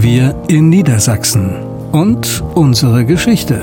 Wir in Niedersachsen und unsere Geschichte.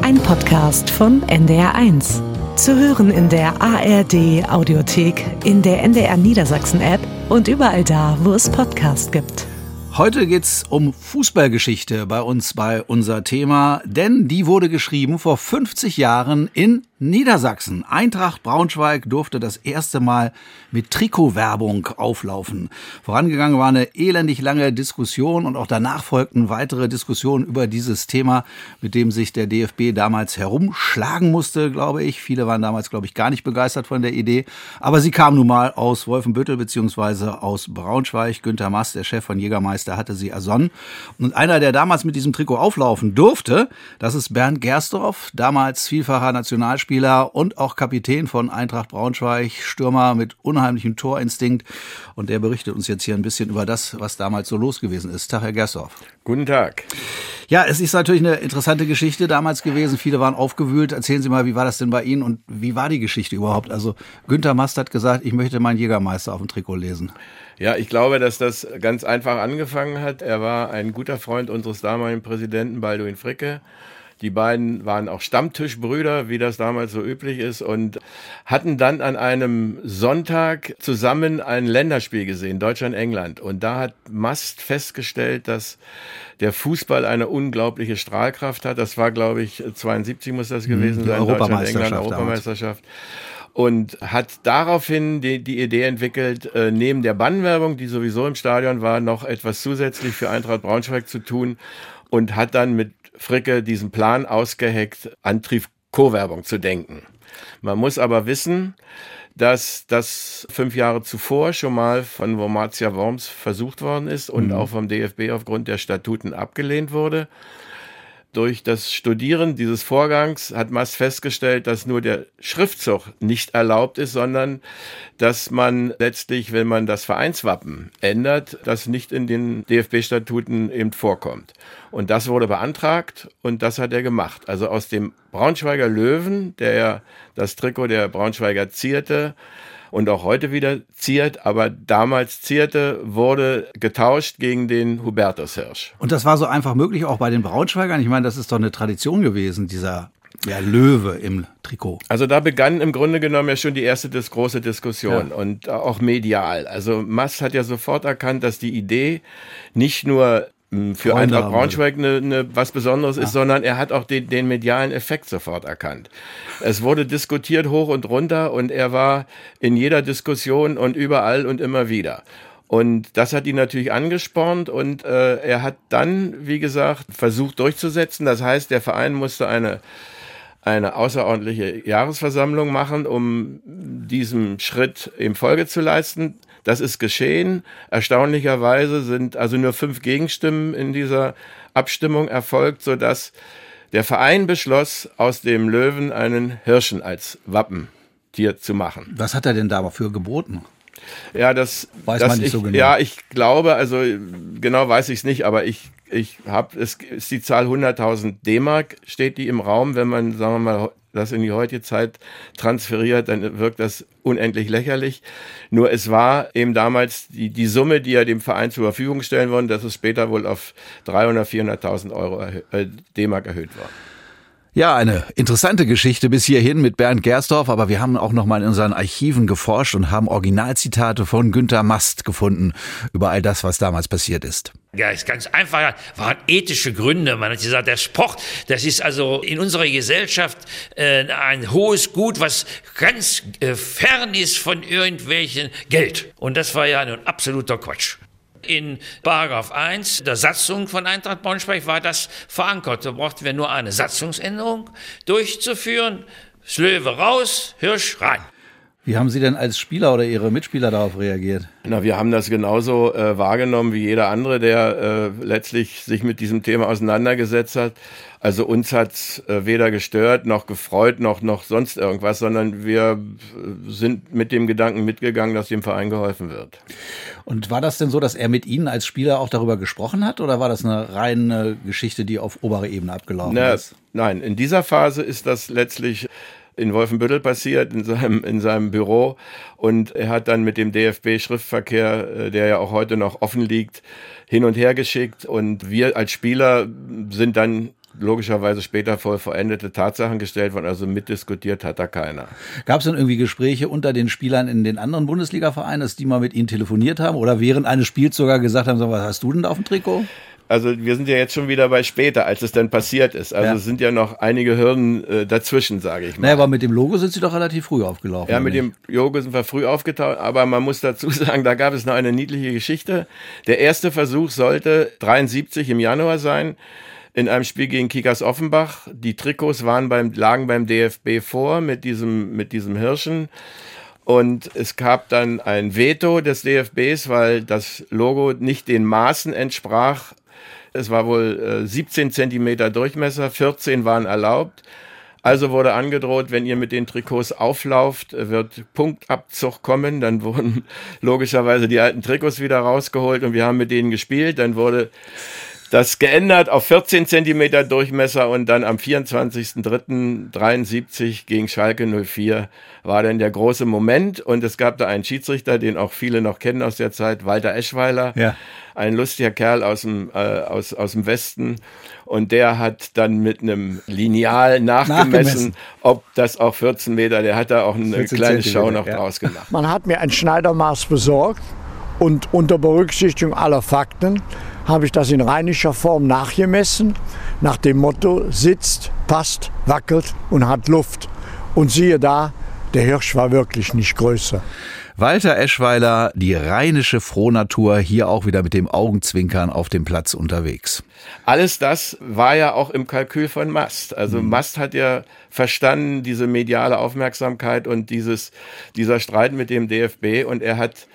Ein Podcast von NDR1. Zu hören in der ARD Audiothek, in der NDR Niedersachsen App und überall da, wo es Podcasts gibt. Heute geht's um Fußballgeschichte bei uns bei unser Thema, denn die wurde geschrieben vor 50 Jahren in Niedersachsen. Eintracht Braunschweig durfte das erste Mal mit Trikotwerbung auflaufen. Vorangegangen war eine elendig lange Diskussion und auch danach folgten weitere Diskussionen über dieses Thema, mit dem sich der DFB damals herumschlagen musste, glaube ich. Viele waren damals, glaube ich, gar nicht begeistert von der Idee. Aber sie kam nun mal aus Wolfenbüttel beziehungsweise aus Braunschweig. Günter Mass, der Chef von Jägermeister, hatte sie ersonnen. Und einer, der damals mit diesem Trikot auflaufen durfte, das ist Bernd Gersdorf, damals vielfacher Nationalspieler Spieler und auch Kapitän von Eintracht Braunschweig, Stürmer mit unheimlichem Torinstinkt. Und der berichtet uns jetzt hier ein bisschen über das, was damals so los gewesen ist. Tag, Herr Gersdorf. Guten Tag. Ja, es ist natürlich eine interessante Geschichte damals gewesen. Viele waren aufgewühlt. Erzählen Sie mal, wie war das denn bei Ihnen und wie war die Geschichte überhaupt? Also Günther Mast hat gesagt, ich möchte meinen Jägermeister auf dem Trikot lesen. Ja, ich glaube, dass das ganz einfach angefangen hat. Er war ein guter Freund unseres damaligen Präsidenten Balduin Fricke. Die beiden waren auch Stammtischbrüder, wie das damals so üblich ist, und hatten dann an einem Sonntag zusammen ein Länderspiel gesehen, Deutschland-England. Und da hat Mast festgestellt, dass der Fußball eine unglaubliche Strahlkraft hat. Das war, glaube ich, 72 muss das gewesen sein, Deutschland-England, Europameisterschaft und hat daraufhin die, die Idee entwickelt, äh, neben der Bannwerbung, die sowieso im Stadion war, noch etwas zusätzlich für Eintracht Braunschweig zu tun und hat dann mit Fricke diesen Plan ausgeheckt, Antrieb-Co-Werbung zu denken. Man muss aber wissen, dass das fünf Jahre zuvor schon mal von Wormatia Worms versucht worden ist und mhm. auch vom DFB aufgrund der Statuten abgelehnt wurde. Durch das Studieren dieses Vorgangs hat Mast festgestellt, dass nur der Schriftzug nicht erlaubt ist, sondern dass man letztlich, wenn man das Vereinswappen ändert, das nicht in den DFB-Statuten eben vorkommt. Und das wurde beantragt und das hat er gemacht. Also aus dem Braunschweiger Löwen, der ja das Trikot der Braunschweiger zierte, und auch heute wieder ziert, aber damals zierte, wurde getauscht gegen den Hubertus Hirsch. Und das war so einfach möglich auch bei den Braunschweigern? Ich meine, das ist doch eine Tradition gewesen, dieser ja, Löwe im Trikot. Also da begann im Grunde genommen ja schon die erste dis große Diskussion ja. und auch medial. Also Mass hat ja sofort erkannt, dass die Idee nicht nur für Eintracht Braunschweig eine, eine, was Besonderes ja. ist, sondern er hat auch den, den medialen Effekt sofort erkannt. Es wurde diskutiert hoch und runter und er war in jeder Diskussion und überall und immer wieder. Und das hat ihn natürlich angespornt und äh, er hat dann, wie gesagt, versucht durchzusetzen. Das heißt, der Verein musste eine eine außerordentliche Jahresversammlung machen, um diesem Schritt im Folge zu leisten. Das ist geschehen. Erstaunlicherweise sind also nur fünf Gegenstimmen in dieser Abstimmung erfolgt, sodass der Verein beschloss, aus dem Löwen einen Hirschen als Wappentier zu machen. Was hat er denn dafür geboten? Ja, das weiß das man nicht ich, so genau. Ja, ich glaube, also genau weiß ich es nicht, aber ich ich habe es ist die Zahl 100.000 D-Mark steht die im Raum, wenn man sagen wir mal das in die heutige Zeit transferiert, dann wirkt das unendlich lächerlich. Nur es war eben damals die, die Summe, die er dem Verein zur Verfügung stellen wollte, das ist später wohl auf 300, 400.000 Euro äh, D-Mark erhöht worden. Ja, eine interessante Geschichte bis hierhin mit Bernd Gersdorf, aber wir haben auch noch mal in unseren Archiven geforscht und haben Originalzitate von Günter Mast gefunden über all das, was damals passiert ist. Ja, ist ganz einfach. Waren ethische Gründe. Man hat gesagt, der Sport, das ist also in unserer Gesellschaft äh, ein hohes Gut, was ganz äh, fern ist von irgendwelchen Geld. Und das war ja ein absoluter Quatsch. In Paragraph 1 der Satzung von Eintracht Braunschweig war das verankert. Da brauchten wir nur eine Satzungsänderung durchzuführen. Slöwe raus, Hirsch rein. Wie haben Sie denn als Spieler oder Ihre Mitspieler darauf reagiert? Na, wir haben das genauso äh, wahrgenommen wie jeder andere, der äh, letztlich sich mit diesem Thema auseinandergesetzt hat. Also uns hat äh, weder gestört noch gefreut noch noch sonst irgendwas, sondern wir äh, sind mit dem Gedanken mitgegangen, dass dem Verein geholfen wird. Und war das denn so, dass er mit Ihnen als Spieler auch darüber gesprochen hat, oder war das eine reine Geschichte, die auf oberer Ebene abgelaufen Na, ist? Nein, in dieser Phase ist das letztlich in Wolfenbüttel passiert, in seinem, in seinem Büro. Und er hat dann mit dem DFB-Schriftverkehr, äh, der ja auch heute noch offen liegt, hin und her geschickt. Und wir als Spieler sind dann logischerweise später vor verendete Tatsachen gestellt worden, also mitdiskutiert hat da keiner. Gab es denn irgendwie Gespräche unter den Spielern in den anderen Bundesliga-Vereinen, dass die mal mit ihnen telefoniert haben oder während eines Spiels sogar gesagt haben, so, was hast du denn da auf dem Trikot? Also wir sind ja jetzt schon wieder bei später, als es dann passiert ist. Also Ja. es sind ja noch einige Hürden äh, dazwischen, sage ich mal. Naja, aber mit dem Logo sind sie doch relativ früh aufgelaufen. Ja, mit nicht? dem Jogo sind wir früh aufgetaucht, aber man muss dazu sagen, da gab es noch eine niedliche Geschichte. Der erste Versuch sollte 73 im Januar sein, in einem Spiel gegen Kickers Offenbach. Die Trikots waren beim, lagen beim DFB vor mit diesem, mit diesem Hirschen. Und es gab dann ein Veto des DFBs, weil das Logo nicht den Maßen entsprach. Es war wohl äh, 17 Zentimeter Durchmesser, 14 waren erlaubt. Also wurde angedroht, wenn ihr mit den Trikots auflauft, äh, wird Punktabzug kommen. Dann wurden logischerweise die alten Trikots wieder rausgeholt und wir haben mit denen gespielt. Dann wurde das geändert auf 14 Zentimeter Durchmesser und dann am 24.03.73 gegen Schalke 04 war dann der große Moment und es gab da einen Schiedsrichter, den auch viele noch kennen aus der Zeit, Walter Eschweiler, Ja. Ein lustiger Kerl aus dem, äh, aus, aus dem Westen und der hat dann mit einem Lineal nachgemessen, Nachgemessen. ob das auch 14 Meter, der hat da auch eine 14 kleine Show Zentimeter, noch ja. draus gemacht. Man hat mir ein Schneidermaß besorgt und unter Berücksichtigung aller Fakten habe ich das in rheinischer Form nachgemessen, nach dem Motto sitzt, passt, wackelt und hat Luft. Und siehe da, der Hirsch war wirklich nicht größer. Walter Eschweiler, die rheinische Frohnatur, hier auch wieder mit dem Augenzwinkern auf dem Platz unterwegs. Alles das war ja auch im Kalkül von Mast. Also Mast hat ja verstanden, diese mediale Aufmerksamkeit und dieses, dieser Streit mit dem DFB und er hat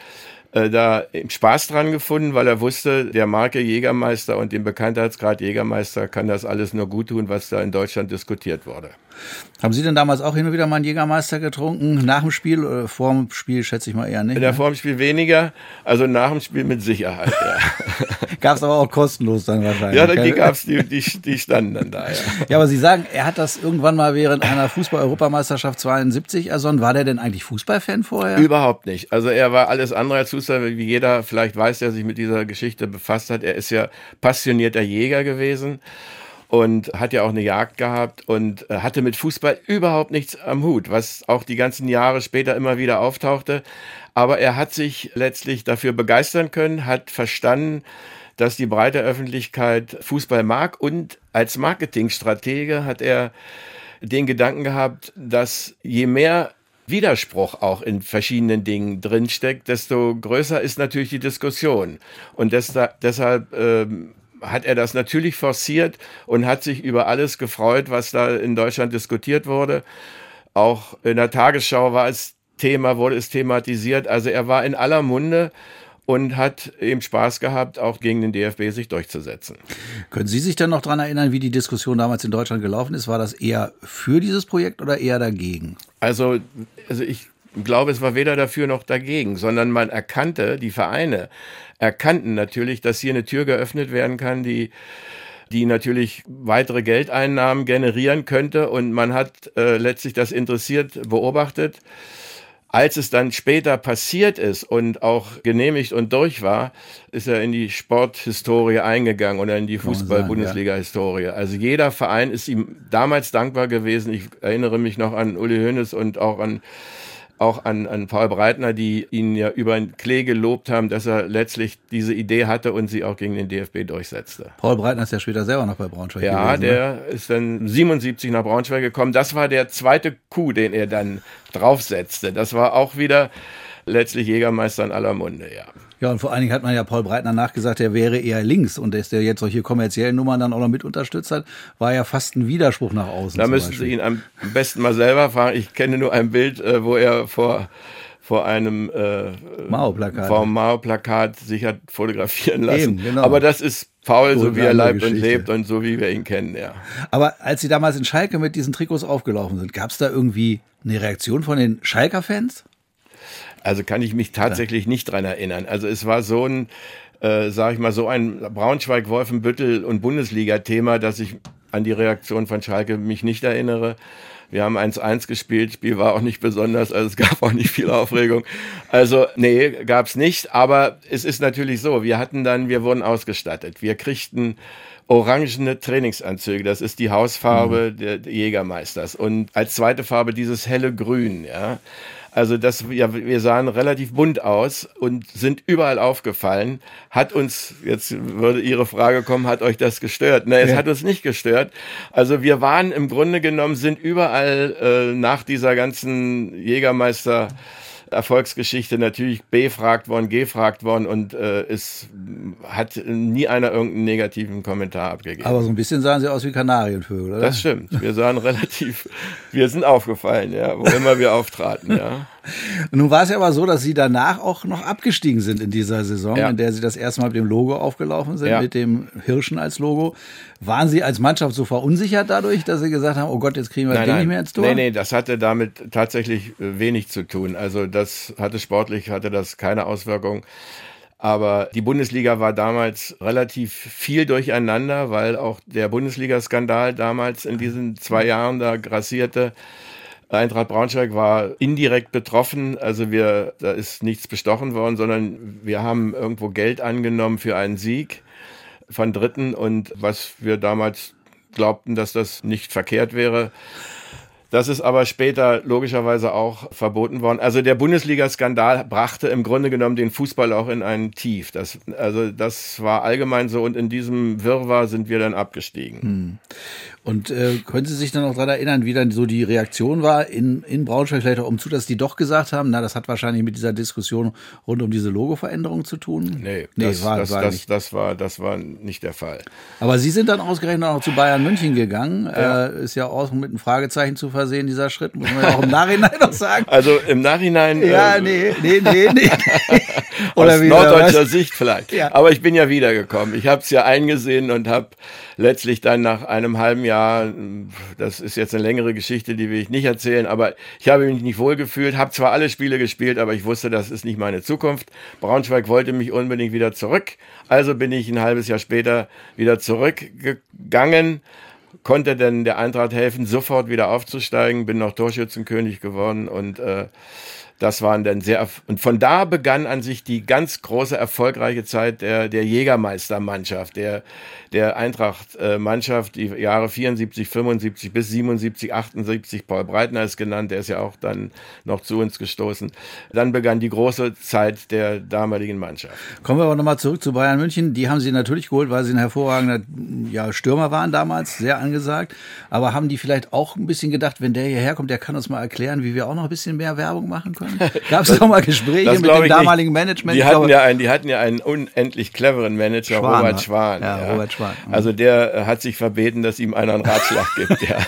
äh, da Spaß dran gefunden, weil er wusste, der Marke Jägermeister und dem Bekanntheitsgrad Jägermeister kann das alles nur gut tun, was da in Deutschland diskutiert wurde. Haben Sie denn damals auch hin und wieder mal einen Jägermeister getrunken? Nach dem Spiel oder vor dem Spiel schätze ich mal eher nicht. In der Formspiel weniger, also nach dem Spiel mit Sicherheit. Ja, Gab es aber auch kostenlos dann wahrscheinlich. ja die gab's, die, die, die standen dann da. Ja. Ja, aber Sie sagen, er hat das irgendwann mal während einer Fußball-Europameisterschaft 72 ersonnen. War der denn eigentlich Fußballfan vorher? Überhaupt nicht. Also er war alles andere als Fußball, wie jeder vielleicht weiß, der sich mit dieser Geschichte befasst hat. Er ist ja passionierter Jäger gewesen und hat ja auch eine Jagd gehabt und äh, hatte mit Fußball überhaupt nichts am Hut, was auch die ganzen Jahre später immer wieder auftauchte. Aber er hat sich letztlich dafür begeistern können, hat verstanden, dass die breite Öffentlichkeit Fußball mag und als Marketingstratege hat er den Gedanken gehabt, dass je mehr Widerspruch auch in verschiedenen Dingen drinsteckt, desto größer ist natürlich die Diskussion. Und deshalb ähm, hat er das natürlich forciert und hat sich über alles gefreut, was da in Deutschland diskutiert wurde. Auch in der Tagesschau war es Thema, wurde es thematisiert. Also er war in aller Munde und hat eben Spaß gehabt, auch gegen den DFB sich durchzusetzen. Können Sie sich denn noch dran erinnern, wie die Diskussion damals in Deutschland gelaufen ist? War das eher für dieses Projekt oder eher dagegen? Also, also ich glaube, es war weder dafür noch dagegen, sondern man erkannte, die Vereine erkannten natürlich, dass hier eine Tür geöffnet werden kann, die die natürlich weitere Geldeinnahmen generieren könnte. Und man hat äh, letztlich das interessiert beobachtet. Als es dann später passiert ist und auch genehmigt und durch war, ist er in die Sporthistorie eingegangen oder in die Fußball-Bundesliga-Historie. Also jeder Verein ist ihm damals dankbar gewesen. Ich erinnere mich noch an Uli Hoeneß und auch an auch an, an Paul Breitner, die ihn ja über Klee gelobt haben, dass er letztlich diese Idee hatte und sie auch gegen den DFB durchsetzte. Paul Breitner ist ja später selber noch bei Braunschweig Ja, gewesen. ne? der ist dann 77 nach Braunschweig gekommen. Das war der zweite Coup, den er dann draufsetzte. Das war auch wieder letztlich Jägermeister in aller Munde, ja. Ja, und vor allen Dingen hat man ja Paul Breitner nachgesagt, er wäre eher links und dass der jetzt solche kommerziellen Nummern dann auch noch mit unterstützt hat, war ja fast ein Widerspruch nach außen. Da müssen. Sie ihn am besten mal selber fragen. Ich kenne nur ein Bild, äh, wo er vor vor einem äh, Mao-Plakat. vor einem Mao-Plakat sich hat fotografieren lassen. Eben, genau. Aber das ist Paul, Gut, so wie er leibt und lebt und so wie wir ihn kennen, ja. Aber als Sie damals in Schalke mit diesen Trikots aufgelaufen sind, gab es da irgendwie eine Reaktion von den Schalker-Fans? Also kann ich mich tatsächlich nicht dran erinnern. Also es war so ein, äh, sag ich mal, so ein Braunschweig, Wolfenbüttel und Bundesliga-Thema, dass ich an die Reaktion von Schalke mich nicht erinnere. Wir haben 1-1 gespielt, Spiel war auch nicht besonders, also es gab auch nicht viel Aufregung. Also nee, gab's nicht, aber es ist natürlich so, wir hatten dann, wir wurden ausgestattet. Wir kriegten orangene Trainingsanzüge, das ist die Hausfarbe mhm. der, der Jägermeisters und als zweite Farbe dieses helle Grün, ja. Also das, ja, wir sahen relativ bunt aus und sind überall aufgefallen. Hat uns, jetzt würde Ihre Frage kommen, hat euch das gestört? Nein, es ja. hat uns nicht gestört. Also wir waren im Grunde genommen, sind überall äh, nach dieser ganzen Jägermeister Erfolgsgeschichte natürlich befragt worden, gefragt worden und äh, es hat nie einer irgendeinen negativen Kommentar abgegeben. Aber so ein bisschen sahen sie aus wie Kanarienvögel, oder? Das stimmt. Wir sahen relativ, wir sind aufgefallen, ja, wo immer wir auftraten, ja. Nun war es ja aber so, dass Sie danach auch noch abgestiegen sind in dieser Saison, ja. in der Sie das erste Mal mit dem Logo aufgelaufen sind, ja. mit dem Hirschen als Logo. Waren Sie als Mannschaft so verunsichert dadurch, dass Sie gesagt haben, oh Gott, jetzt kriegen wir nein, den nicht mehr ins Tor? Nee, nee, das hatte damit tatsächlich äh, wenig zu tun. Also das hatte sportlich, hatte das keine Auswirkung. Aber die Bundesliga war damals relativ viel durcheinander, weil auch der Bundesliga-Skandal damals in diesen zwei Jahren da grassierte. Eintracht Braunschweig war indirekt betroffen. Also wir, da ist nichts bestochen worden, sondern wir haben irgendwo Geld angenommen für einen Sieg von Dritten und was wir damals glaubten, dass das nicht verkehrt wäre, das ist aber später logischerweise auch verboten worden. Also der Bundesliga-Skandal brachte im Grunde genommen den Fußball auch in ein Tief. Das, also das war allgemein so und in diesem Wirrwarr sind wir dann abgestiegen. Hm. Und äh, können Sie sich dann noch daran erinnern, wie dann so die Reaktion war in, in Braunschweig vielleicht auch umzu, dass die doch gesagt haben, na, das hat wahrscheinlich mit dieser Diskussion rund um diese Logo-Veränderung zu tun? Nee, nee das, war, das, war das, das, war, das war nicht der Fall. Aber Sie sind dann ausgerechnet auch zu Bayern München gegangen. Ja. Äh, ist ja auch mit einem Fragezeichen zu versehen, dieser Schritt, muss man ja auch im Nachhinein noch sagen. Also im Nachhinein. Ja, äh, nee, nee, nee, nee. Oder aus norddeutscher Sicht vielleicht. Ja. Aber ich bin ja wiedergekommen. Ich habe es ja eingesehen und habe letztlich dann nach einem halben Jahr, das ist jetzt eine längere Geschichte, die will ich nicht erzählen, aber ich habe mich nicht wohlgefühlt, habe zwar alle Spiele gespielt, aber ich wusste, das ist nicht meine Zukunft. Braunschweig wollte mich unbedingt wieder zurück, also bin ich ein halbes Jahr später wieder zurückgegangen konnte denn der Eintracht helfen, sofort wieder aufzusteigen, bin noch Torschützenkönig geworden und äh, das waren dann sehr, und von da begann an sich die ganz große, erfolgreiche Zeit der, der Jägermeistermannschaft, der, der Eintracht-Mannschaft, die Jahre 74, 75 bis 77, 78. Paul Breitner ist genannt, der ist ja auch dann noch zu uns gestoßen. Dann begann die große Zeit der damaligen Mannschaft. Kommen wir aber nochmal zurück zu Bayern München. Die haben sie natürlich geholt, weil sie ein hervorragender ja, Stürmer waren damals, sehr angesagt. Aber haben die vielleicht auch ein bisschen gedacht, wenn der hierher kommt, der kann uns mal erklären, wie wir auch noch ein bisschen mehr Werbung machen können? Gab es doch mal Gespräche mit dem damaligen nicht. Management? Die hatten, ja einen, die hatten ja einen unendlich cleveren Manager, Schwan, Robert Schwan. Ja, ja. Robert Schwan. Mhm. Also der äh, hat sich verbeten, dass ihm einer einen Ratschlag gibt. Ja.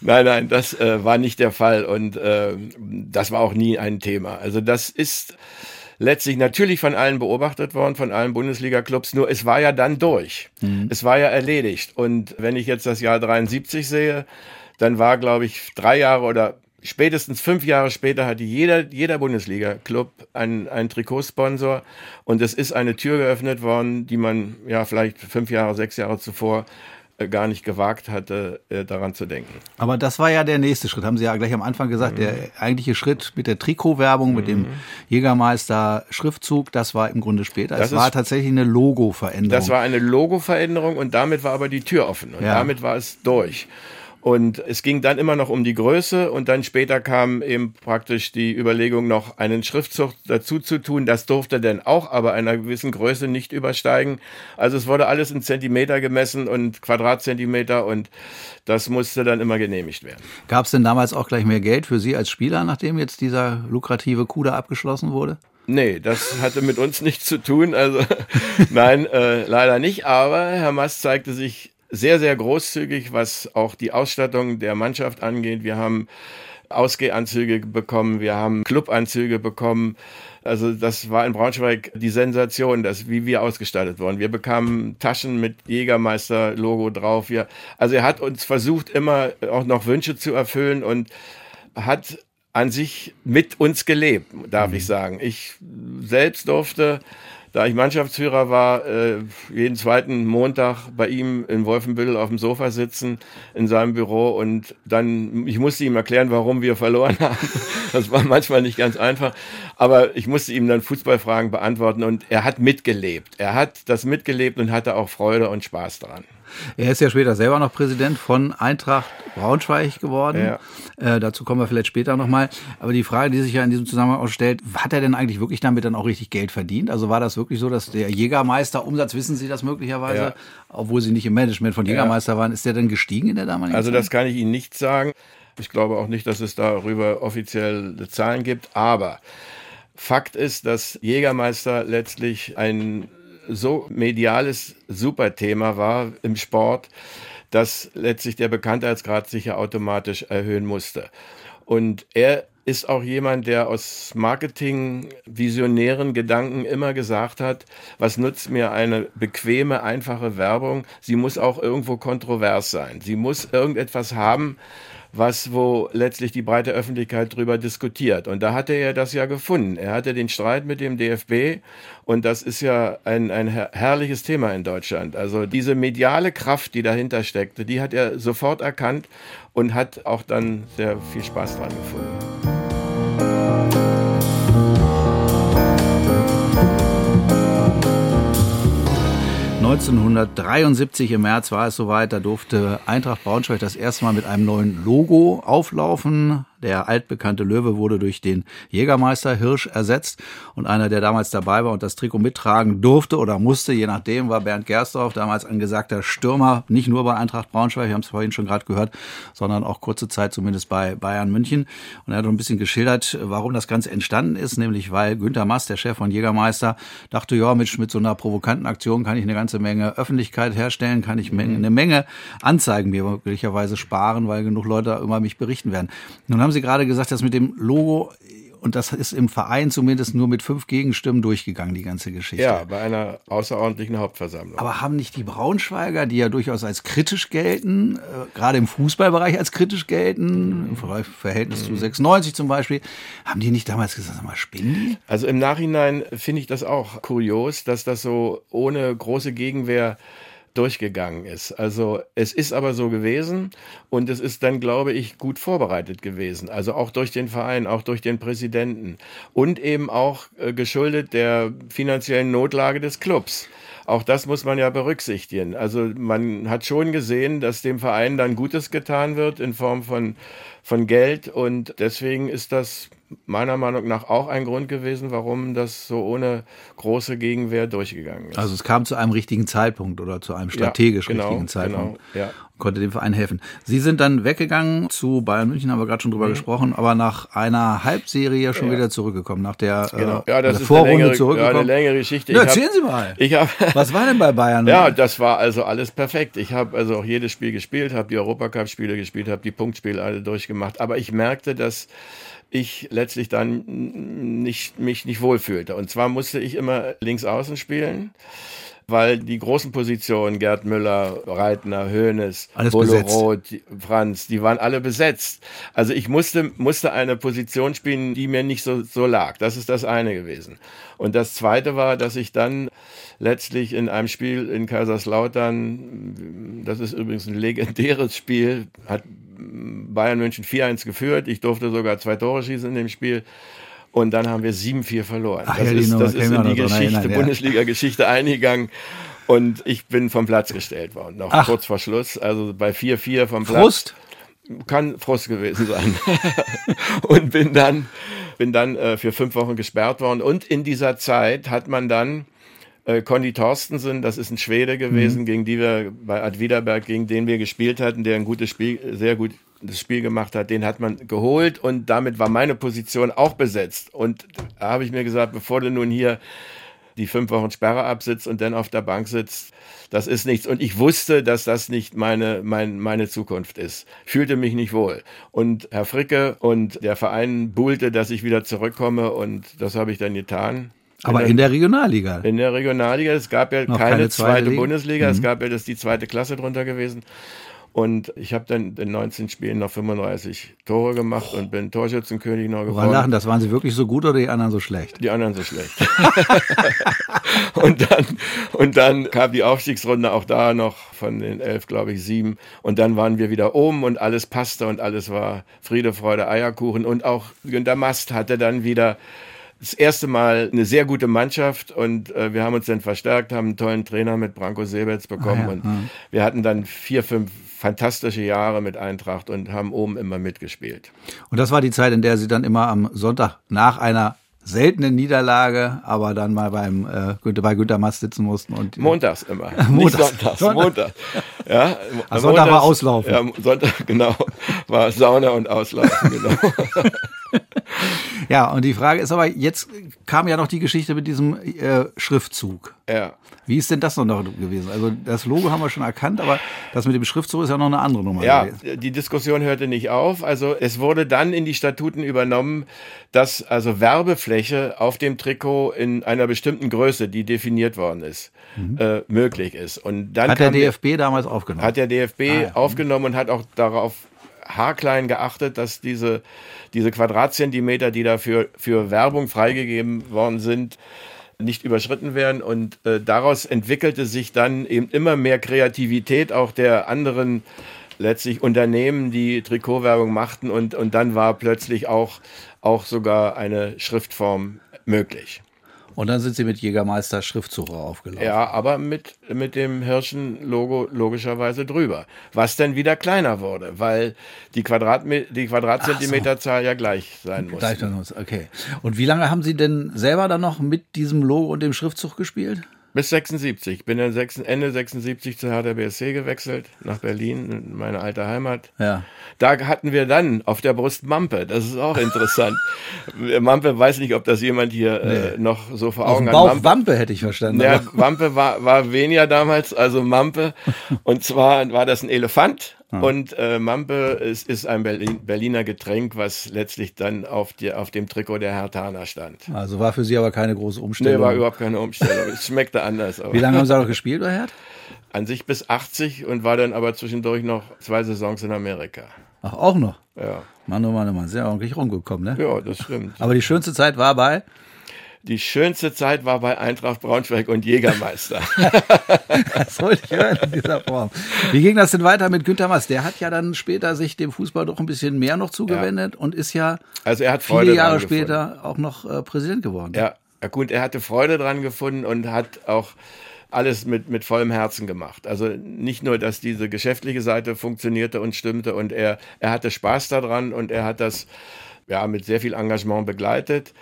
Nein, nein, das äh, war nicht der Fall und äh, das war auch nie ein Thema. Also das ist letztlich natürlich von allen beobachtet worden, von allen Bundesliga-Clubs, nur es war ja dann durch. Mhm. Es war ja erledigt. Und wenn ich jetzt das Jahr 73 sehe, dann war, glaube ich, drei Jahre oder spätestens fünf Jahre später hatte jeder, jeder Bundesliga-Club einen, einen Trikotsponsor und es ist eine Tür geöffnet worden, die man ja vielleicht fünf Jahre, sechs Jahre zuvor äh, gar nicht gewagt hatte, äh, daran zu denken. Aber das war ja der nächste Schritt, haben Sie ja gleich am Anfang gesagt. Mhm. Der eigentliche Schritt mit der Trikotwerbung, mhm. mit dem mhm. Jägermeister-Schriftzug, das war im Grunde später. Das es war tatsächlich eine Logo-Veränderung. Das war eine Logo-Veränderung und damit war aber die Tür offen und ja. damit war es durch. Und es ging dann immer noch um die Größe und dann später kam eben praktisch die Überlegung, noch einen Schriftzug dazu zu tun. Das durfte dann auch aber einer gewissen Größe nicht übersteigen. Also es wurde alles in Zentimeter gemessen und Quadratzentimeter und das musste dann immer genehmigt werden. Gab es denn damals auch gleich mehr Geld für Sie als Spieler, nachdem jetzt dieser lukrative Coup da abgeschlossen wurde? Nee, das hatte mit uns nichts zu tun. Also nein, äh, leider nicht. Aber Herr Mast zeigte sich sehr, sehr großzügig, was auch die Ausstattung der Mannschaft angeht. Wir haben Ausgehanzüge bekommen, wir haben Clubanzüge bekommen. Also das war in Braunschweig die Sensation, dass, wie wir ausgestattet wurden. Wir bekamen Taschen mit Jägermeister-Logo drauf. Wir, also er hat uns versucht, immer auch noch Wünsche zu erfüllen und hat an sich mit uns gelebt, darf mhm. ich sagen. Ich selbst durfte da ich Mannschaftsführer war, äh, jeden zweiten Montag bei ihm in Wolfenbüttel auf dem Sofa sitzen in seinem Büro und dann, ich musste ihm erklären, warum wir verloren haben. Das war manchmal nicht ganz einfach, aber ich musste ihm dann Fußballfragen beantworten und er hat mitgelebt. Er hat das mitgelebt und hatte auch Freude und Spaß daran. Er ist ja später selber noch Präsident von Eintracht Braunschweig geworden. Ja. Äh, dazu kommen wir vielleicht später nochmal. Aber die Frage, die sich ja in diesem Zusammenhang auch stellt, hat er denn eigentlich wirklich damit dann auch richtig Geld verdient? Also war das wirklich so, dass der Jägermeister Umsatz, wissen Sie das möglicherweise, Ja. obwohl Sie nicht im Management von Jägermeister waren, ist der dann gestiegen in der damaligen Also Zeit? das kann ich Ihnen nicht sagen. Ich glaube auch nicht, dass es darüber offizielle Zahlen gibt. Aber Fakt ist, dass Jägermeister letztlich ein so mediales Superthema war im Sport, dass letztlich der Bekanntheitsgrad sich ja automatisch erhöhen musste. Und er ist auch jemand, der aus Marketing visionären Gedanken immer gesagt hat, was nutzt mir eine bequeme, einfache Werbung? Sie muss auch irgendwo kontrovers sein. Sie muss irgendetwas haben, was wo letztlich die breite Öffentlichkeit drüber diskutiert. Und da hatte er das ja gefunden. Er hatte den Streit mit dem DFB und das ist ja ein, ein her- herrliches Thema in Deutschland. Also diese mediale Kraft, die dahinter steckte, die hat er sofort erkannt und hat auch dann sehr viel Spaß dran gefunden. 1973 im März war es soweit, da durfte Eintracht Braunschweig das erste Mal mit einem neuen Logo auflaufen. Der altbekannte Löwe wurde durch den Jägermeister Hirsch ersetzt und einer, der damals dabei war und das Trikot mittragen durfte oder musste, je nachdem, war Bernd Gersdorf, damals angesagter Stürmer, nicht nur bei Eintracht Braunschweig, wir haben es vorhin schon gerade gehört, sondern auch kurze Zeit zumindest bei Bayern München. Und er hat ein bisschen geschildert, warum das Ganze entstanden ist, nämlich weil Günter Mass, der Chef von Jägermeister, dachte, ja, mit, mit so einer provokanten Aktion kann ich eine ganze Menge Öffentlichkeit herstellen, kann ich Menge, eine Menge Anzeigen mir möglicherweise sparen, weil genug Leute über mich berichten werden. Nun haben Sie gerade gesagt, dass mit dem Logo und das ist im Verein zumindest nur mit fünf Gegenstimmen durchgegangen, die ganze Geschichte. Ja, bei einer außerordentlichen Hauptversammlung. Aber haben nicht die Braunschweiger, die ja durchaus als kritisch gelten, äh, gerade im Fußballbereich als kritisch gelten, im Ver- Verhältnis zu 96 zum Beispiel, haben die nicht damals gesagt, sag mal, spinnen? Also im Nachhinein finde ich das auch kurios, dass das so ohne große Gegenwehr durchgegangen ist. Also es ist aber so gewesen und es ist dann, glaube ich, gut vorbereitet gewesen. Also auch durch den Verein, auch durch den Präsidenten und eben auch äh, geschuldet der finanziellen Notlage des Clubs. Auch das muss man ja berücksichtigen. Also man hat schon gesehen, dass dem Verein dann Gutes getan wird in Form von, von Geld und deswegen ist das meiner Meinung nach auch ein Grund gewesen, warum das so ohne große Gegenwehr durchgegangen ist. Also es kam zu einem richtigen Zeitpunkt oder zu einem strategisch Ja, genau, richtigen Zeitpunkt. genau, ja. Konnte dem Verein helfen. Sie sind dann weggegangen zu Bayern München, haben wir gerade schon drüber gesprochen, aber nach einer Halbserie schon Mhm. Ja. wieder zurückgekommen, nach der, Genau. äh, Ja, das der ist Vorrunde eine längere, ja, zurückgekommen. eine längere Geschichte. Ja, Ich hab- erzählen Sie mal. Ich habe Was war denn bei Bayern? Ja, das war also alles perfekt. Ich habe also auch jedes Spiel gespielt, habe die Europacup-Spiele gespielt, habe die Punktspiele alle durchgemacht. Aber ich merkte, dass ich letztlich dann nicht, mich nicht wohlfühlte. Und zwar musste ich immer links außen spielen, weil die großen Positionen, Gerd Müller, Reitner, Hoeneß. Roth, Franz, die waren alle besetzt. Also ich musste, musste eine Position spielen, die mir nicht so, so lag. Das ist das eine gewesen. Und das zweite war, dass ich dann letztlich in einem Spiel in Kaiserslautern, das ist übrigens ein legendäres Spiel, hat Bayern München 4-1 geführt. Ich durfte sogar zwei Tore schießen in dem Spiel. Und dann haben wir 7-4 verloren. Ach das ja, ist, das ist in die Geschichte, ja. Bundesliga-Geschichte eingegangen. Und ich bin vom Platz gestellt worden, noch Ach. kurz vor Schluss. Also bei 4-4 vom Platz Frust? kann Frust gewesen sein. und bin dann, bin dann äh, für fünf Wochen gesperrt worden. Und in dieser Zeit hat man dann äh, Conny Torstensen, das ist ein Schwede gewesen, gegen die wir bei Ad Wiederberg, gegen den wir gespielt hatten, der ein gutes Spiel, sehr gut das Spiel gemacht hat, den hat man geholt und damit war meine Position auch besetzt. Und da habe ich mir gesagt, bevor du nun hier die fünf Wochen Sperre absitzt und dann auf der Bank sitzt, das ist nichts. Und ich wusste, dass das nicht meine, mein, meine Zukunft ist. Fühlte mich nicht wohl. Und Herr Fricke und der Verein buhlte, dass ich wieder zurückkomme und das habe ich dann getan. Aber in dann- der Regionalliga. in der Regionalliga. Es gab ja keine, keine zweite zweite Liga? Bundesliga. Es gab ja das die zweite Klasse drunter gewesen. Und ich habe dann in 19 Spielen noch 35 Tore gemacht und bin Torschützenkönig noch geworden. Woran lachen das? Waren sie wirklich so gut oder die anderen so schlecht? Die anderen so schlecht. und, dann, und dann kam die Aufstiegsrunde auch da noch von den elf, glaube ich, sieben. Und dann waren wir wieder oben und alles passte und alles war Friede, Freude, Eierkuchen. Und auch Günter Mast hatte dann wieder das erste Mal eine sehr gute Mannschaft und äh, wir haben uns dann verstärkt, haben einen tollen Trainer mit Branko Sebetz bekommen Ah ja, und ja. wir hatten dann vier, fünf fantastische Jahre mit Eintracht und haben oben immer mitgespielt. Und das war die Zeit, in der sie dann immer am Sonntag nach einer seltenen Niederlage, aber dann mal beim äh, Günther, bei Günter Mast sitzen mussten und Montags immer. Montags. Sonntags, Sonntag. Montag. Ja, Ach, Sonntag war montags- Auslaufen. Ja, Sonntag, genau. War Sauna und Auslaufen, genau. Ja, und die Frage ist aber, jetzt kam ja noch die Geschichte mit diesem äh, Schriftzug. ja. Wie ist denn das noch gewesen? Also das Logo haben wir schon erkannt, aber das mit dem Schriftzug ist ja noch eine andere Nummer. Ja, gewesen. die Diskussion hörte nicht auf. Also es wurde dann in die Statuten übernommen, dass also Werbefläche auf dem Trikot in einer bestimmten Größe, die definiert worden ist, äh, möglich ist. Und dann Mhm. Hat der DFB damals aufgenommen. hat der DFB Ah, ja. aufgenommen und hat auch darauf haarklein geachtet, dass diese, diese Quadratzentimeter, die dafür für Werbung freigegeben worden sind, nicht überschritten werden. Und äh, daraus entwickelte sich dann eben immer mehr Kreativität auch der anderen letztlich Unternehmen, die Trikotwerbung machten. Und, und dann war plötzlich auch, auch sogar eine Schriftform möglich. Und dann sind sie mit Jägermeister Schriftzug aufgelaufen. Ja, aber mit, mit dem Hirschen-Logo logischerweise drüber. Was dann wieder kleiner wurde, weil die, Quadratme die Quadratzentimeterzahl ja gleich sein muss. Gleich dann los, okay. Und wie lange haben Sie denn selber dann noch mit diesem Logo und dem Schriftzug gespielt? Bis 76. Ich bin dann Ende 76 zu Hertha BSC gewechselt, nach Berlin, in meine alte Heimat. Ja. Da hatten wir dann auf der Brust Mampe. Das ist auch interessant. Mampe weiß nicht, ob das jemand hier äh, noch so vor Auf Augen dem hat. Bauch Mampe- Wampe hätte ich verstanden. Ja, Wampe war, war weniger damals, also Mampe. Und zwar war das ein Elefant. Und äh, Mampe ist, ist ein Berlin, Berliner Getränk, was letztlich dann auf, die, auf dem Trikot der Hertaner stand. Also war für Sie aber keine große Umstellung. Nee, war überhaupt keine Umstellung. Es schmeckte anders. Aber Wie lange haben Sie da noch gespielt, Herr Herd? An sich bis 80 und war dann aber zwischendurch noch zwei Saisons in Amerika. Ach, auch noch. Ja, Mann, oh Mann, oh Mann, sehr ordentlich rumgekommen, ne? ja das stimmt. Aber die schönste Zeit war bei, Die schönste Zeit war bei Eintracht Braunschweig und Jägermeister. das wollte ich hören in dieser Form. Wie ging das denn weiter mit Günter Mast? Der hat ja dann später sich dem Fußball doch ein bisschen mehr noch zugewendet und ist ja Also er hat viele Freude Jahre dran gefunden. später auch noch äh, Präsident geworden. Ja, ja gut, er hatte Freude dran gefunden und hat auch alles mit, mit vollem Herzen gemacht. Also nicht nur, dass diese geschäftliche Seite funktionierte und stimmte und er, er hatte Spaß daran und er hat das ja mit sehr viel Engagement begleitet.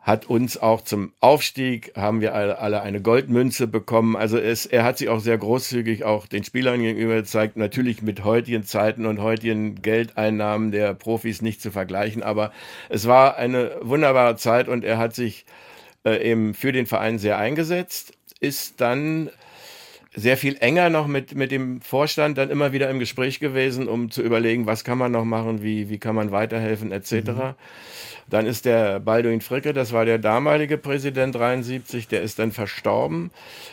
Hat uns auch zum Aufstieg, haben wir alle, eine Goldmünze bekommen. Also es, er hat sich auch sehr großzügig auch den Spielern gegenüber gezeigt. Natürlich mit heutigen Zeiten und heutigen Geldeinnahmen der Profis nicht zu vergleichen. Aber es war eine wunderbare Zeit und er hat sich äh, eben für den Verein sehr eingesetzt, ist dann sehr viel enger noch mit, mit dem Vorstand dann immer wieder im Gespräch gewesen, um zu überlegen, was kann man noch machen, wie, wie kann man weiterhelfen, etc. Dann ist der Balduin Fricke, das war der damalige Präsident 73, der ist dann verstorben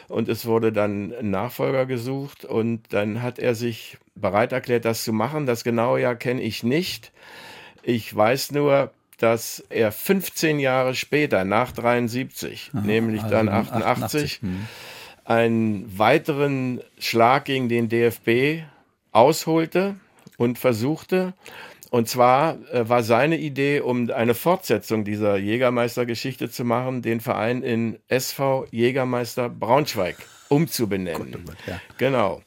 und es wurde dann ein Nachfolger gesucht und dann hat er sich bereit erklärt, das zu machen. Das genaue Jahr kenne ich nicht. Ich weiß nur, dass er 15 Jahre später, nach 73, nämlich dann also 88, 88, hm. Einen weiteren Schlag gegen den DFB ausholte und versuchte. Und zwar äh, war seine Idee, um eine Fortsetzung dieser Jägermeister-Geschichte zu machen, den Verein in SV Jägermeister Braunschweig umzubenennen. ja. Genau.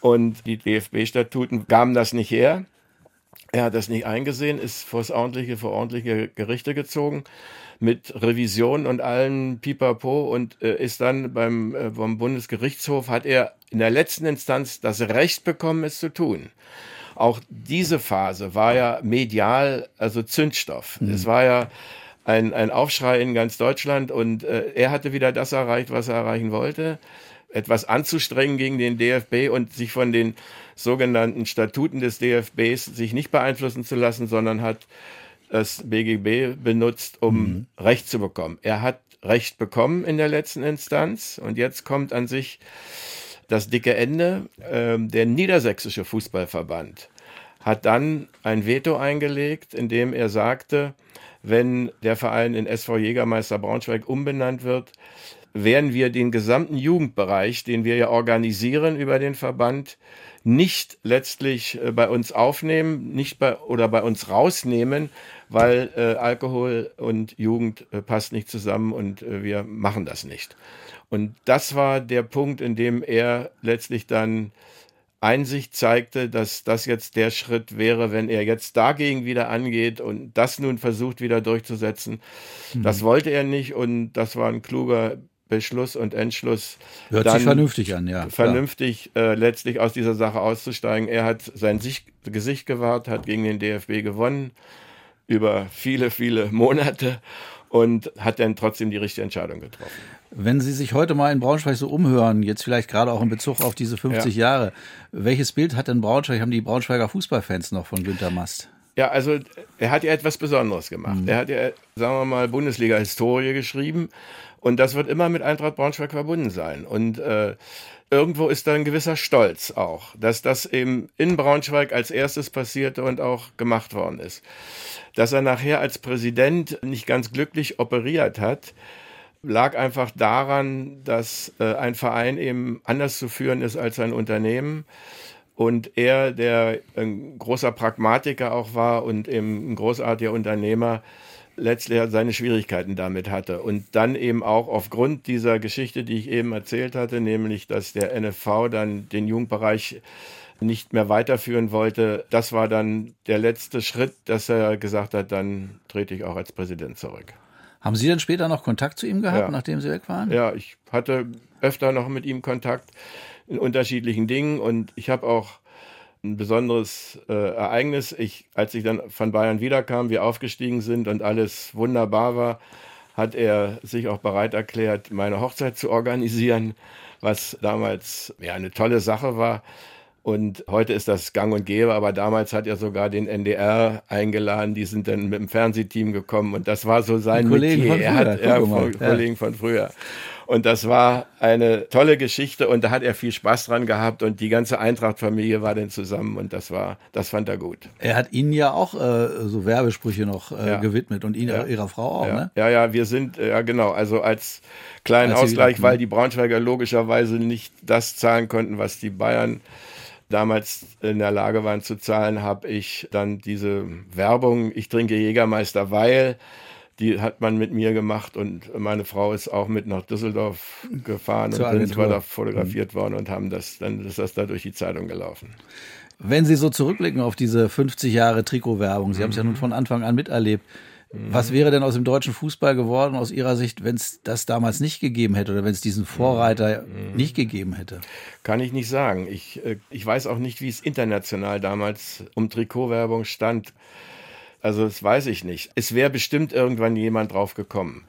Und die DFB-Statuten gaben das nicht her. Er hat das nicht eingesehen, ist vor das ordentliche, vor ordentliche Gerichte gezogen mit Revision und allen Pipapo und äh, ist dann beim, äh, beim Bundesgerichtshof, hat er in der letzten Instanz das Recht bekommen, es zu tun. Auch diese Phase war ja medial, also Zündstoff. Es war ja ein, ein Aufschrei in ganz Deutschland und äh, er hatte wieder das erreicht, was er erreichen wollte etwas anzustrengen gegen den DFB und sich von den sogenannten Statuten des DFBs sich nicht beeinflussen zu lassen, sondern hat das BGB benutzt, um Recht zu bekommen. Er hat Recht bekommen in der letzten Instanz und jetzt kommt an sich Das dicke Ende, äh, der niedersächsische Fußballverband, hat dann ein Veto eingelegt, in dem er sagte, wenn der Verein in SV Jägermeister Braunschweig umbenannt wird, werden wir den gesamten Jugendbereich, den wir ja organisieren über den Verband, nicht letztlich äh, bei uns aufnehmen, nicht bei oder bei uns rausnehmen, weil äh, Alkohol und Jugend äh, passt nicht zusammen und äh, wir machen das nicht. Und das war der Punkt, in dem er letztlich dann Einsicht zeigte, dass das jetzt der Schritt wäre, wenn er jetzt dagegen wieder angeht und das nun versucht wieder durchzusetzen. Mhm. Das wollte er nicht und das war ein kluger Beschluss und Entschluss. Hört sich vernünftig an, ja. Vernünftig äh, letztlich aus dieser Sache auszusteigen. Er hat sein Sicht, Gesicht gewahrt, hat gegen den DFB gewonnen über viele, viele Monate und hat dann trotzdem die richtige Entscheidung getroffen. Wenn Sie sich heute mal in Braunschweig so umhören, jetzt vielleicht gerade auch in Bezug auf diese 50 ja. Jahre, welches Bild hat denn Braunschweig, haben die Braunschweiger Fußballfans noch von Günter Mast? Ja, also er hat ja etwas Besonderes gemacht. Mhm. Er hat ja, sagen wir mal, Bundesliga-Historie geschrieben und das wird immer mit Eintracht Braunschweig verbunden sein. Und äh, irgendwo ist da ein gewisser Stolz auch, dass das eben in Braunschweig als erstes passierte und auch gemacht worden ist. Dass er nachher als Präsident nicht ganz glücklich operiert hat, lag einfach daran, dass äh, ein Verein eben anders zu führen ist als ein Unternehmen. Und er, der ein großer Pragmatiker auch war und eben ein großartiger Unternehmer, letztlich seine Schwierigkeiten damit hatte. Und dann eben auch aufgrund dieser Geschichte, die ich eben erzählt hatte, nämlich, dass der NFV dann den Jugendbereich nicht mehr weiterführen wollte, das war dann der letzte Schritt, dass er gesagt hat, dann trete ich auch als Präsident zurück. Haben Sie dann später noch Kontakt zu ihm gehabt, ja. nachdem Sie weg waren? Ja, ich hatte öfter noch mit ihm Kontakt in unterschiedlichen Dingen und ich habe auch ein besonderes äh, Ereignis. Ich, als ich dann von Bayern wiederkam, wir aufgestiegen sind und alles wunderbar war, hat er sich auch bereit erklärt, meine Hochzeit zu organisieren, was damals ja eine tolle Sache war. Und heute ist das gang und gäbe, aber damals hat er sogar den NDR eingeladen, die sind dann mit dem Fernsehteam gekommen und das war so sein Kollegen Metier. Von früher, er hat ja. Kollegen von früher. Und das war eine tolle Geschichte und da hat er viel Spaß dran gehabt und die ganze Eintracht-Familie war dann zusammen und das war, das fand er gut. Er hat Ihnen ja auch äh, so Werbesprüche noch äh, ja. gewidmet und Ihnen, ja. Ihrer Frau auch, ja. ne? Ja, ja, wir sind, äh, ja genau, also als kleinen als Ausgleich, weil die Braunschweiger logischerweise nicht das zahlen konnten, was die Bayern damals in der Lage waren zu zahlen, habe ich dann diese Werbung, ich trinke Jägermeister, weil die hat man mit mir gemacht und meine Frau ist auch mit nach Düsseldorf gefahren Zur und sind da fotografiert mhm. worden und haben das, dann ist das da durch die Zeitung gelaufen. Wenn Sie so zurückblicken auf diese 50 Jahre Trikotwerbung, Sie mhm. haben es ja nun von Anfang an miterlebt. Mhm. Was wäre denn aus dem deutschen Fußball geworden, aus Ihrer Sicht, wenn es das damals nicht gegeben hätte oder wenn es diesen Vorreiter mhm. nicht gegeben hätte? Kann ich nicht sagen. Ich, äh, ich weiß auch nicht, wie es international damals um Trikotwerbung stand. Also das weiß ich nicht. Es wäre bestimmt irgendwann jemand drauf gekommen.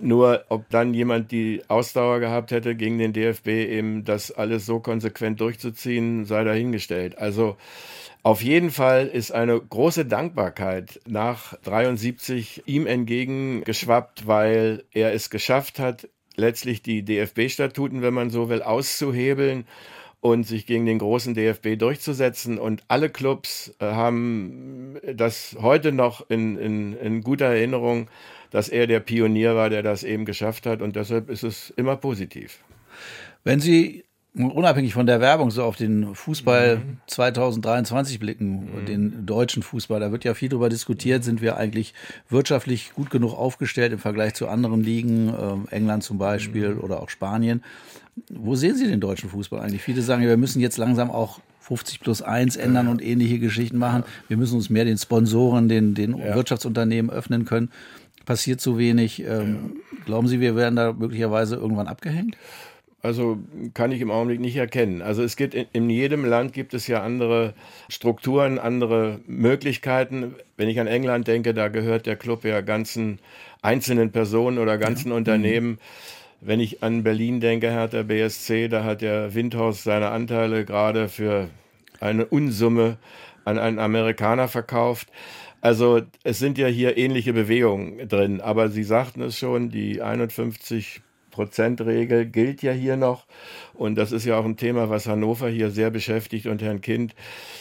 Nur ob dann jemand die Ausdauer gehabt hätte, gegen den DFB eben das alles so konsequent durchzuziehen, sei dahingestellt. Also auf jeden Fall ist eine große Dankbarkeit nach 73 ihm entgegengeschwappt, weil er es geschafft hat, letztlich die DFB-Statuten, wenn man so will, auszuhebeln und sich gegen den großen DFB durchzusetzen. Und alle Clubs äh, haben das heute noch in, in, in guter Erinnerung, dass er der Pionier war, der das eben geschafft hat. Und deshalb ist es immer positiv. Wenn Sie unabhängig von der Werbung so auf den Fußball mhm. 2023 blicken, mhm. den deutschen Fußball, da wird ja viel darüber diskutiert, sind wir eigentlich wirtschaftlich gut genug aufgestellt im Vergleich zu anderen Ligen, äh, England zum Beispiel mhm. oder auch Spanien. Wo sehen Sie den deutschen Fußball eigentlich? Viele sagen, wir müssen jetzt langsam auch 50 plus 1 ändern und ähnliche Geschichten machen. Wir müssen uns mehr den Sponsoren, den, den ja. Wirtschaftsunternehmen öffnen können. Passiert zu wenig. Ähm, ja. Glauben Sie, wir werden da möglicherweise irgendwann abgehängt? Also kann ich im Augenblick nicht erkennen. Also es gibt in, in, jedem Land gibt es ja andere Strukturen, andere Möglichkeiten. Wenn ich an England denke, da gehört der Club ja ganzen einzelnen Personen oder ganzen ja. Unternehmen. Mhm. Wenn ich an Berlin denke, Hertha BSC, da hat der Windhaus seine Anteile gerade für eine Unsumme an einen Amerikaner verkauft. Also es sind ja hier ähnliche Bewegungen drin, aber Sie sagten es schon, die 51 Prozentregel gilt ja hier noch. Und das ist ja auch ein Thema, was Hannover hier sehr beschäftigt und Herrn Kind.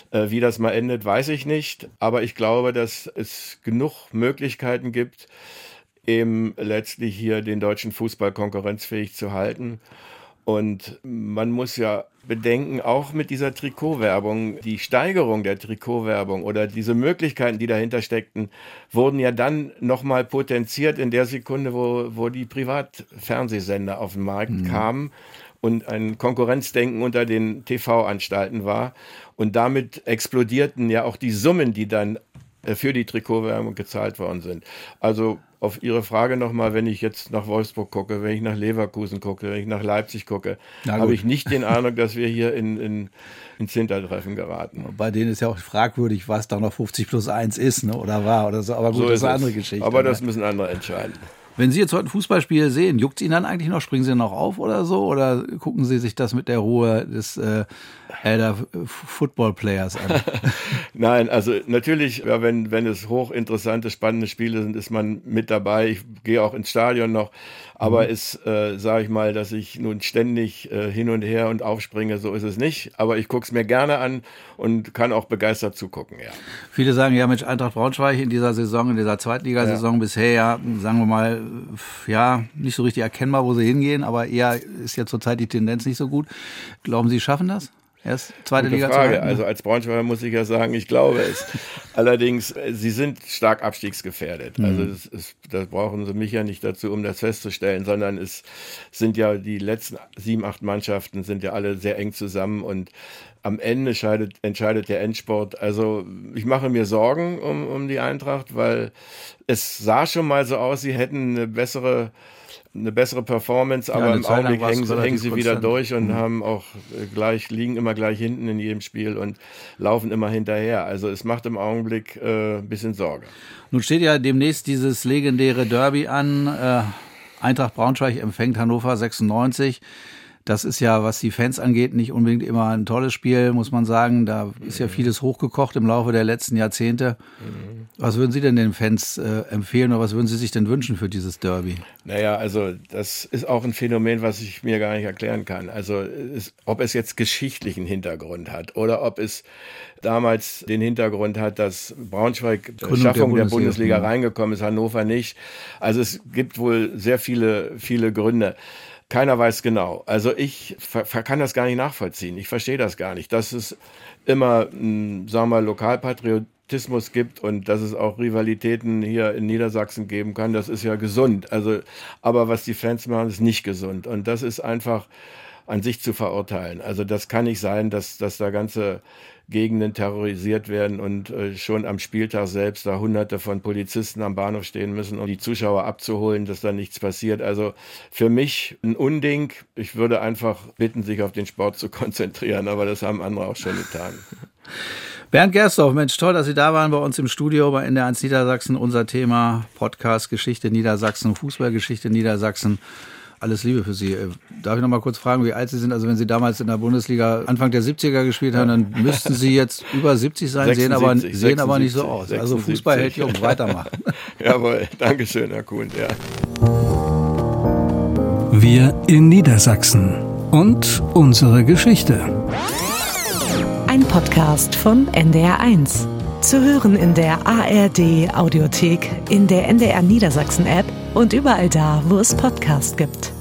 Äh, wie das mal endet, weiß ich nicht. Aber ich glaube, dass es genug Möglichkeiten gibt, eben letztlich hier den deutschen Fußball konkurrenzfähig zu halten. Und man muss ja bedenken, auch mit dieser Trikotwerbung, die Steigerung der Trikotwerbung oder diese Möglichkeiten, die dahinter steckten, wurden ja dann nochmal potenziert in der Sekunde, wo, wo die Privatfernsehsender auf den Markt mhm. kamen und ein Konkurrenzdenken unter den TV-Anstalten war. Und damit explodierten ja auch die Summen, die dann äh, für die Trikotwerbung gezahlt worden sind. Also auf Ihre Frage nochmal, wenn ich jetzt nach Wolfsburg gucke, wenn ich nach Leverkusen gucke, wenn ich nach Leipzig gucke, habe ich nicht den Eindruck, dass wir hier in, in, ins Hintertreffen geraten. Bei denen ist ja auch fragwürdig, was da noch 50 plus 1 ist ne, oder war oder so. Aber gut, so das ist eine andere es. Geschichte. Aber das ne? müssen andere entscheiden. Wenn Sie jetzt heute ein Fußballspiel sehen, juckt es Ihnen dann eigentlich noch? Springen Sie noch auf oder so? Oder gucken Sie sich das mit der Ruhe des äh, Elder Football Players an? Nein, also natürlich, ja, wenn, wenn es hochinteressante, spannende Spiele sind, ist man mit dabei. Ich gehe auch ins Stadion noch. Aber mhm. ist, äh, sage ich mal, dass ich nun ständig äh, hin und her und aufspringe, so ist es nicht. Aber ich gucke es mir gerne an und kann auch begeistert zugucken, ja. Viele sagen, ja, Mensch, Eintracht Braunschweig in dieser Saison, in dieser Zweitligasaison ja. bisher, ja, sagen wir mal, ja, nicht so richtig erkennbar, wo sie hingehen, aber eher ist ja zurzeit die Tendenz nicht so gut. Glauben Sie, schaffen das? Erst zweite Gute Liga Frage. Halten, also als Braunschweiger muss ich ja sagen, ich glaube es. Allerdings, äh, sie sind stark abstiegsgefährdet. Mhm. Also das, ist, das brauchen sie mich ja nicht dazu, um das festzustellen, sondern es sind ja die letzten sieben, acht Mannschaften sind ja alle sehr eng zusammen und am Ende scheidet, entscheidet der Endsport. Also ich mache mir Sorgen um, um die Eintracht, weil es sah schon mal so aus, sie hätten eine bessere eine bessere Performance, aber ja, im Augenblick hängen sie, hängen sie wieder durch und mhm. haben auch gleich, liegen immer gleich hinten in jedem Spiel und laufen immer hinterher. Also es macht im Augenblick äh, ein bisschen Sorge. Nun steht ja demnächst dieses legendäre Derby an. Äh, Eintracht Braunschweig empfängt Hannover 96. Das ist ja, was die Fans angeht, nicht unbedingt immer ein tolles Spiel, muss man sagen. Da ist ja vieles hochgekocht im Laufe der letzten Jahrzehnte. Was würden Sie denn den Fans äh, empfehlen oder was würden Sie sich denn wünschen für dieses Derby? Naja, also das ist auch ein Phänomen, was ich mir gar nicht erklären kann. Also es, ob es jetzt geschichtlichen Hintergrund hat oder ob es damals den Hintergrund hat, dass Braunschweig Gründung Schaffung der Bundesliga, der Bundesliga reingekommen ist, Hannover nicht. Also es gibt wohl sehr viele, viele Gründe. Keiner weiß genau. Also ich kann das gar nicht nachvollziehen. Ich verstehe das gar nicht. Dass es immer, sagen wir mal, Lokalpatriotismus gibt und dass es auch Rivalitäten hier in Niedersachsen geben kann, das ist ja gesund. Also, aber was die Fans machen, ist nicht gesund. Und das ist einfach an sich zu verurteilen. Also das kann nicht sein, dass, dass da ganze Gegenden terrorisiert werden und äh, schon am Spieltag selbst da hunderte von Polizisten am Bahnhof stehen müssen, um die Zuschauer abzuholen, dass da nichts passiert. Also für mich ein Unding. Ich würde einfach bitten, sich auf den Sport zu konzentrieren, aber das haben andere auch schon getan. Bernd Gerstorf, Mensch, toll, dass Sie da waren bei uns im Studio bei NDR1 Niedersachsen. Unser Thema Podcast Geschichte Niedersachsen, Fußballgeschichte Niedersachsen. Alles Liebe für Sie. Äh, darf ich noch mal kurz fragen, wie alt Sie sind? Also wenn Sie damals in der Bundesliga Anfang der 70er gespielt haben, dann müssten Sie jetzt über 70 sein, 76, sehen, aber, 76, sehen aber nicht so aus. 76. Also Fußball hält jung, weitermachen. Jawohl, Dankeschön, Herr Kuhn. Ja. Wir in Niedersachsen und unsere Geschichte. Ein Podcast von NDR1. Zu hören in der ARD Audiothek, in der NDR Niedersachsen App und überall da, wo es Podcasts gibt.